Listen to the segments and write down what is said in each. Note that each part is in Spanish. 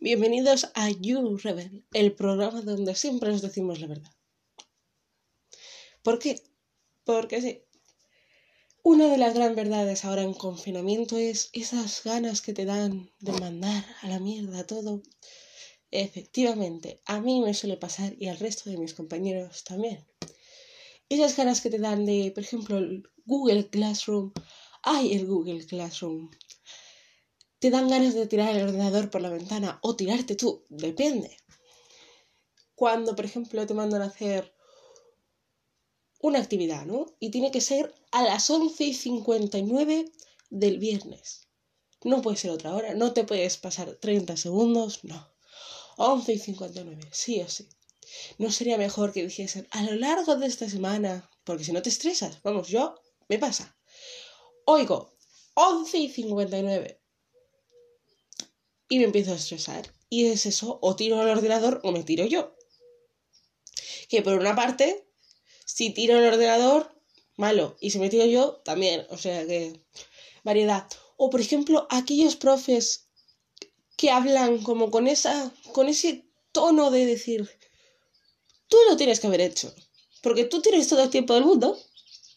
Bienvenidos a You Rebel, el programa donde siempre os decimos la verdad. ¿Por qué? Porque sí. Una de las grandes verdades ahora en confinamiento es esas ganas que te dan de mandar a la mierda todo. Efectivamente, a mí me suele pasar y al resto de mis compañeros también. Esas ganas que te dan de, por ejemplo, el Google Classroom. ¡Ay, el Google Classroom! Te dan ganas de tirar el ordenador por la ventana o tirarte tú, depende. Cuando, por ejemplo, te mandan a hacer una actividad, ¿no? Y tiene que ser a las 11 y 59 del viernes. No puede ser otra hora, no te puedes pasar 30 segundos, no. 11 y 59, sí o sí. ¿No sería mejor que dijesen a lo largo de esta semana? Porque si no te estresas, vamos, yo, me pasa. Oigo, 11 y 59 y me empiezo a estresar. Y es eso, o tiro al ordenador o me tiro yo. Que por una parte, si tiro el ordenador, malo. Y si me tiro yo, también. O sea que variedad. O por ejemplo, aquellos profes que hablan como con esa con ese tono de decir, tú lo tienes que haber hecho, porque tú tienes todo el tiempo del mundo,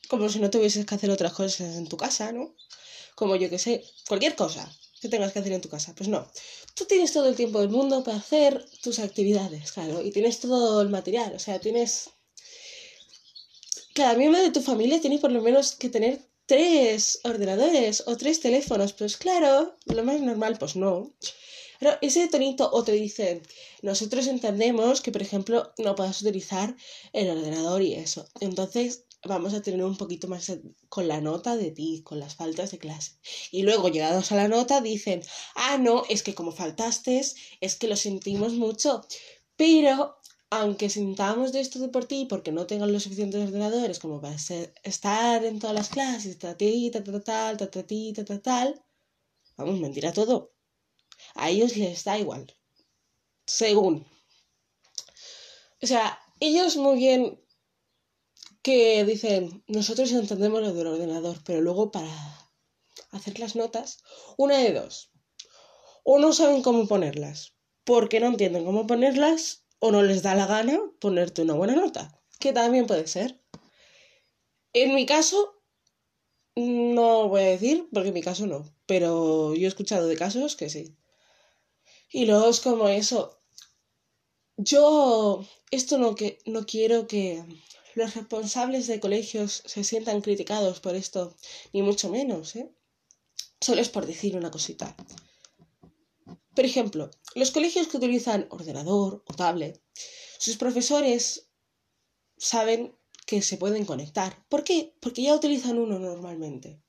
como si no tuvieses que hacer otras cosas en tu casa, ¿no? Como yo que sé, cualquier cosa que tengas que hacer en tu casa. Pues no, tú tienes todo el tiempo del mundo para hacer tus actividades, claro, y tienes todo el material, o sea, tienes... Cada miembro de tu familia tiene por lo menos que tener tres ordenadores o tres teléfonos, pues claro, lo más normal, pues no. Pero ese tonito o te dicen, nosotros entendemos que, por ejemplo, no puedas utilizar el ordenador y eso. Entonces, vamos a tener un poquito más con la nota de ti, con las faltas de clase. Y luego, llegados a la nota, dicen, ah, no, es que como faltaste, es que lo sentimos mucho. Pero, aunque sintamos de esto por ti, porque no tengan los suficientes ordenadores como para estar en todas las clases, ta, ta, ta, tal, ta, ta, ta, ta, tal, vamos, mentira todo. A ellos les da igual. Según. O sea, ellos muy bien que dicen, nosotros entendemos lo del ordenador, pero luego para hacer las notas, una de dos. O no saben cómo ponerlas, porque no entienden cómo ponerlas, o no les da la gana ponerte una buena nota, que también puede ser. En mi caso, no voy a decir, porque en mi caso no, pero yo he escuchado de casos que sí. Y luego es como eso. Yo, esto no, que, no quiero que los responsables de colegios se sientan criticados por esto, ni mucho menos, ¿eh? Solo es por decir una cosita. Por ejemplo, los colegios que utilizan ordenador o tablet, sus profesores saben que se pueden conectar. ¿Por qué? Porque ya utilizan uno normalmente.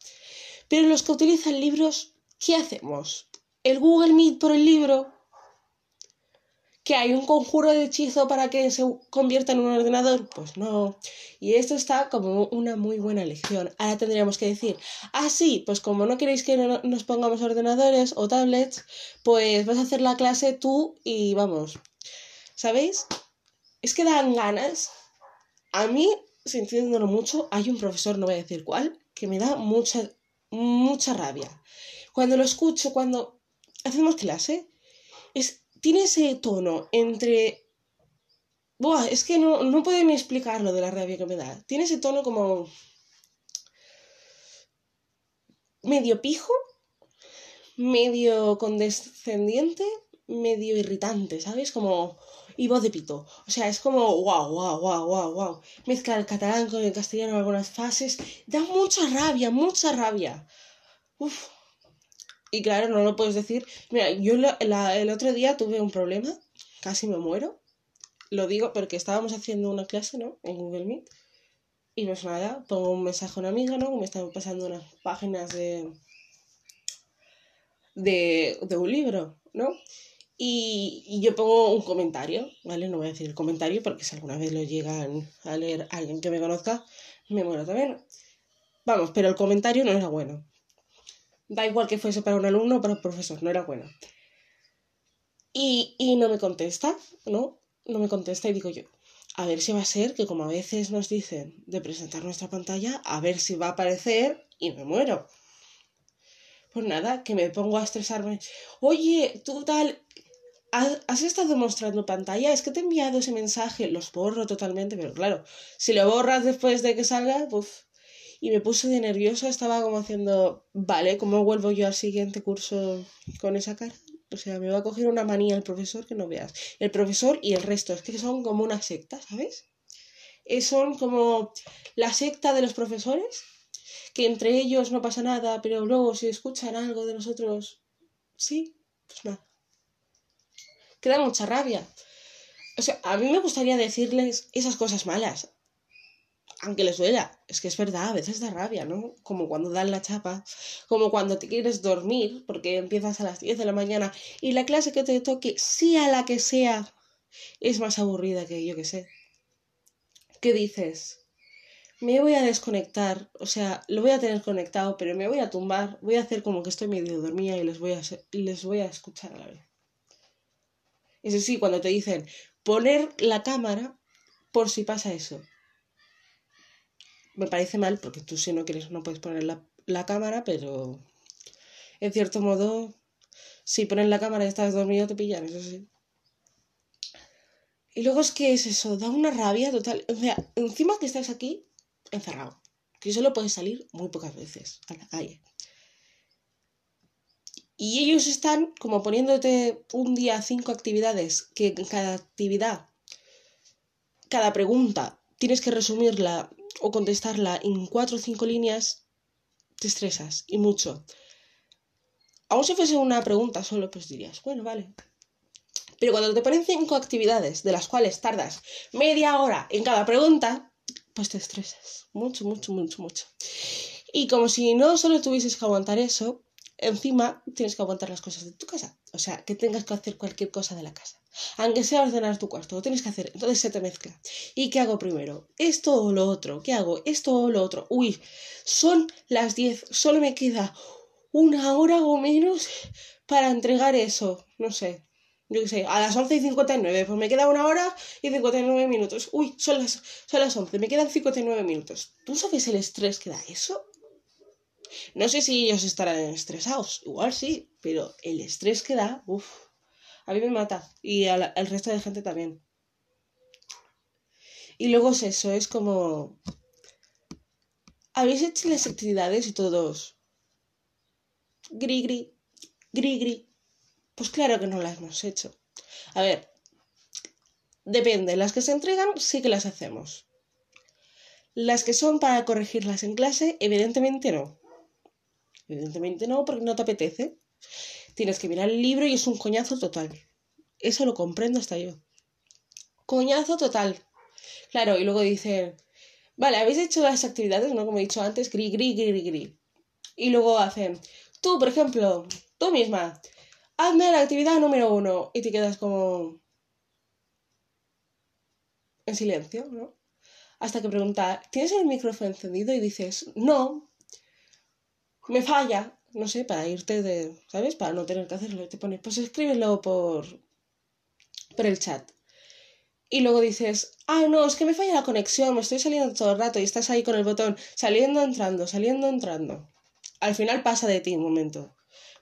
Pero los que utilizan libros, ¿qué hacemos? ¿El Google Meet por el libro? ¿Que hay un conjuro de hechizo para que se convierta en un ordenador? Pues no. Y esto está como una muy buena lección. Ahora tendríamos que decir, ah, sí, pues como no queréis que nos pongamos ordenadores o tablets, pues vas a hacer la clase tú y vamos. ¿Sabéis? Es que dan ganas. A mí, sintiéndolo mucho, hay un profesor, no voy a decir cuál, que me da mucha, mucha rabia. Cuando lo escucho, cuando hacemos clase, es tiene ese tono entre... Buah, es que no, no puedo ni explicarlo de la rabia que me da. Tiene ese tono como... medio pijo, medio condescendiente, medio irritante, ¿sabes? Como... y voz de pito. O sea, es como wow, wow, wow, wow, wow. Mezcla el catalán con el castellano en algunas fases. Da mucha rabia, mucha rabia. Uf, y claro, no lo puedes decir. Mira, yo el otro día tuve un problema, casi me muero. Lo digo porque estábamos haciendo una clase, ¿no? En Google Meet. Y pues nada, pongo un mensaje a una amiga, ¿no? Me estaba pasando unas páginas de, de, de un libro, ¿no? Y, y, yo pongo un comentario, ¿vale? No voy a decir el comentario porque si alguna vez lo llegan a leer alguien que me conozca, me muero también. Vamos, pero el comentario no era bueno. Da igual que fuese para un alumno o para un profesor, no era bueno. Y, y no me contesta, ¿no? No me contesta y digo yo, a ver si va a ser que como a veces nos dicen de presentar nuestra pantalla, a ver si va a aparecer y me muero. Pues nada, que me pongo a estresarme. Oye, tú tal, has estado mostrando pantalla, es que te he enviado ese mensaje, los borro totalmente, pero claro, si lo borras después de que salga, pues... Y me puse de nerviosa, estaba como haciendo, vale, ¿cómo vuelvo yo al siguiente curso con esa cara? O sea, me va a coger una manía el profesor que no veas. El profesor y el resto, es que son como una secta, ¿sabes? son como la secta de los profesores, que entre ellos no pasa nada, pero luego si escuchan algo de nosotros, sí, pues nada que mucha rabia. O sea, a mí me gustaría decirles esas cosas malas, aunque les duela. Es que es verdad, a veces da rabia, ¿no? Como cuando dan la chapa, como cuando te quieres dormir, porque empiezas a las 10 de la mañana y la clase que te toque, sea la que sea, es más aburrida que yo que sé. ¿Qué dices? Me voy a desconectar, o sea, lo voy a tener conectado, pero me voy a tumbar, voy a hacer como que estoy medio dormida y les voy a, les voy a escuchar a la vez. Eso sí, cuando te dicen poner la cámara por si pasa eso. Me parece mal, porque tú si no quieres no puedes poner la, cámara, pero en cierto modo, si pones la cámara y estás dormido te pillan, eso sí. Y luego es que es eso, da una rabia total. O sea, encima que estás aquí encerrado, que solo puedes salir muy pocas veces a la calle. Y ellos están como poniéndote un día cinco actividades, que cada actividad, cada pregunta, tienes que resumirla o contestarla en cuatro o cinco líneas, te estresas y mucho. Aún si fuese una pregunta solo, pues dirías, bueno, vale. Pero cuando te ponen cinco actividades, de las cuales tardas media hora en cada pregunta, pues te estresas. Mucho, mucho, mucho, mucho. Y como si no solo tuvieses que aguantar eso, encima tienes que aguantar las cosas de tu casa. O sea, que tengas que hacer cualquier cosa de la casa. Aunque sea ordenar tu cuarto, lo tienes que hacer. Entonces se te mezcla. ¿Y qué hago primero? ¿Esto o lo otro? ¿Qué hago? ¿Esto o lo otro? Uy, son las 10. Solo me queda una hora o menos para entregar eso. No sé. Yo qué sé, a las 11 y 59. Pues me queda una hora y 59 minutos. Uy, son las, son las 11. Me quedan 59 minutos. ¿Tú sabes el estrés que da eso? No sé si ellos estarán estresados, igual sí, pero el estrés que da, uff, a mí me mata y al, resto de gente también. Y luego es eso, es como... Habéis hecho las actividades y todos... Gri, gri, gri, gri. Pues claro que no las hemos hecho. A ver, depende, las que se entregan sí que las hacemos. Las que son para corregirlas en clase, evidentemente no. Evidentemente no, porque no te apetece. Tienes que mirar el libro y es un coñazo total. Eso lo comprendo hasta yo. Coñazo total. Claro, y luego dicen, vale, habéis hecho las actividades, ¿no? Como he dicho antes, gri, gri, gri, gri. Y luego hacen, tú, por ejemplo, tú misma, hazme la actividad número uno. Y te quedas como en silencio, ¿no? Hasta que pregunta, ¿tienes el micrófono encendido? Y dices, no me falla, no sé, para irte de, ¿sabes? Para no tener que hacerlo. Y te pones, pues escríbelo por, por el chat. Y luego dices, ah, no, es que me falla la conexión, me estoy saliendo todo el rato y estás ahí con el botón, saliendo, entrando, saliendo, entrando. Al final pasa de ti un momento.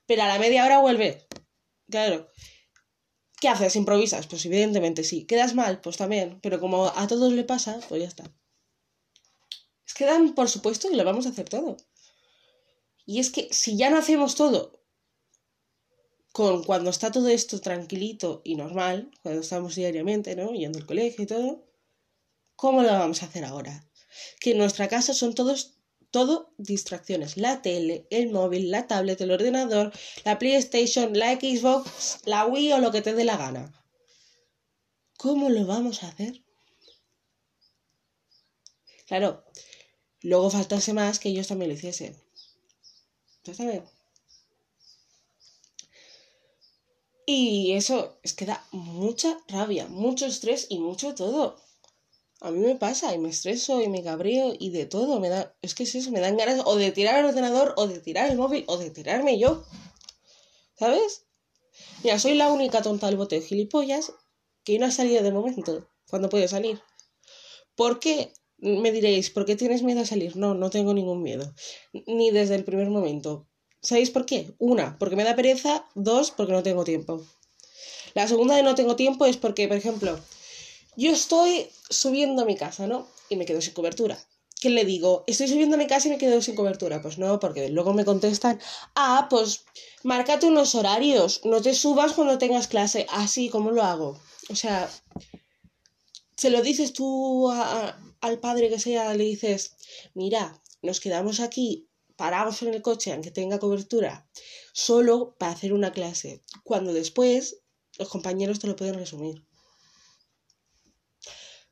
Pero a la media hora vuelve. Claro. ¿Qué haces? ¿Improvisas? Pues evidentemente sí. ¿Quedas mal? Pues también. Pero como a todos le pasa, pues ya está. Es que dan por supuesto que lo vamos a hacer todo. Y es que si ya no hacemos todo con cuando está todo esto tranquilito y normal, cuando estamos diariamente, ¿no? Yendo al colegio y todo, ¿cómo lo vamos a hacer ahora? Que en nuestra casa son todos todo distracciones. La tele, el móvil, la tablet, el ordenador, la PlayStation, la Xbox, la Wii o lo que te dé la gana. ¿Cómo lo vamos a hacer? Claro, luego faltase más que ellos también lo hiciesen. Y eso es que da mucha rabia, mucho estrés y mucho todo. A mí me pasa y me estreso y me cabreo y de todo. Me da, es que es eso, me dan ganas o de tirar el ordenador o de tirar el móvil o de tirarme yo. ¿Sabes? Mira, soy la única tonta del bote de gilipollas que no ha salido de momento cuando puede salir. ¿Por qué? Me diréis, ¿por qué tienes miedo a salir? No, no tengo ningún miedo. Ni desde el primer momento. ¿Sabéis por qué? Una, porque me da pereza. Dos, porque no tengo tiempo. La segunda de no tengo tiempo es porque, por ejemplo, yo estoy subiendo a mi casa, ¿no? Y me quedo sin cobertura. ¿Qué le digo? Estoy subiendo a mi casa y me quedo sin cobertura. Pues no, porque luego me contestan, ah, pues márcate unos horarios, no te subas cuando tengas clase. Así, ah, ¿cómo lo hago? O sea, se lo dices tú al padre que sea, le dices, mira, nos quedamos aquí parados en el coche, aunque tenga cobertura, solo para hacer una clase, cuando después los compañeros te lo pueden resumir.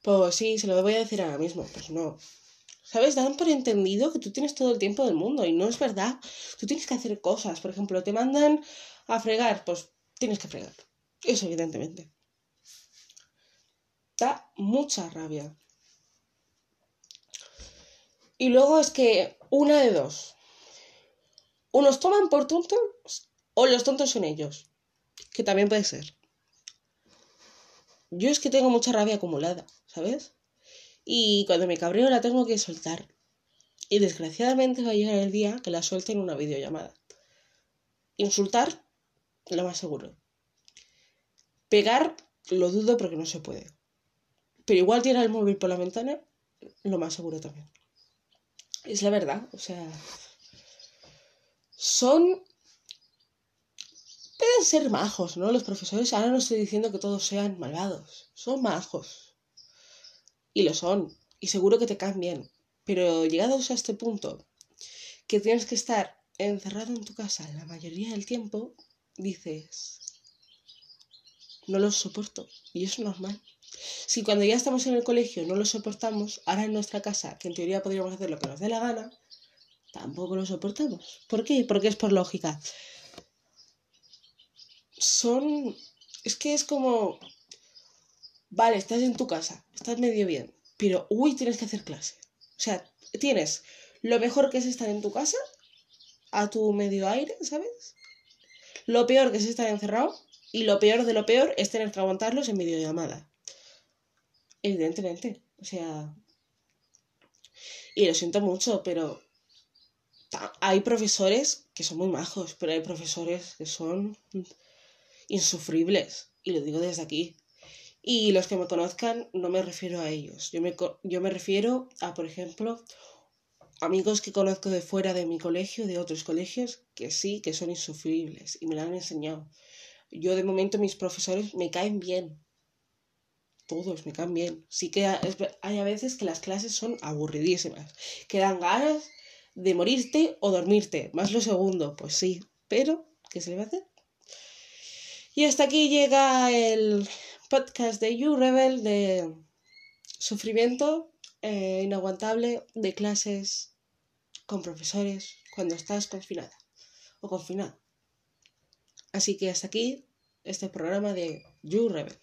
Pues sí, se lo voy a decir ahora mismo. Pues no. ¿Sabes? Dan por entendido que tú tienes todo el tiempo del mundo y no es verdad. Tú tienes que hacer cosas. Por ejemplo, te mandan a fregar, pues tienes que fregar. Eso, evidentemente. Da mucha rabia. Y luego es que una de dos. Unos toman por tontos o los tontos son ellos. Que también puede ser. Yo es que tengo mucha rabia acumulada, ¿sabes? Y cuando me cabreo la tengo que soltar. Y desgraciadamente va a llegar el día que la suelte en una videollamada. Insultar, lo más seguro. Pegar, lo dudo porque no se puede. Pero igual tirar el móvil por la ventana, lo más seguro también. Es la verdad, o sea. Son pueden ser majos, ¿no? Los profesores, ahora no estoy diciendo que todos sean malvados, son majos. Y lo son, y seguro que te caen bien. Pero llegados a este punto, que tienes que estar encerrado en tu casa la mayoría del tiempo, dices, no los soporto. Y es normal. Si cuando ya estamos en el colegio no lo soportamos, ahora en nuestra casa, que en teoría podríamos hacer lo que nos dé la gana, tampoco lo soportamos. ¿Por qué? Porque es por lógica son... Es que es como... Vale, estás en tu casa, estás medio bien, pero uy, tienes que hacer clase. O sea, tienes lo mejor que es estar en tu casa, a tu medio aire, ¿sabes? Lo peor que es estar encerrado y lo peor de lo peor es tener que aguantarlos en videollamada. Evidentemente, o sea... Y lo siento mucho, pero hay profesores que son muy majos, pero hay profesores que son insufribles, y lo digo desde aquí. Y los que me conozcan, no me refiero a ellos. Yo me, yo me refiero a, por ejemplo, amigos que conozco de fuera de mi colegio, de otros colegios, que sí, que son insufribles y me lo han enseñado. Yo de momento mis profesores me caen bien. Todos me caen. Sí que hay a veces que las clases son aburridísimas. Que dan ganas de morirte o dormirte. Más lo segundo, pues sí. Pero, ¿qué se le va a hacer? Y hasta aquí llega el podcast de You Rebel de sufrimiento eh, inaguantable de clases con profesores cuando estás confinada o confinado. Así que hasta aquí este programa de You Rebel.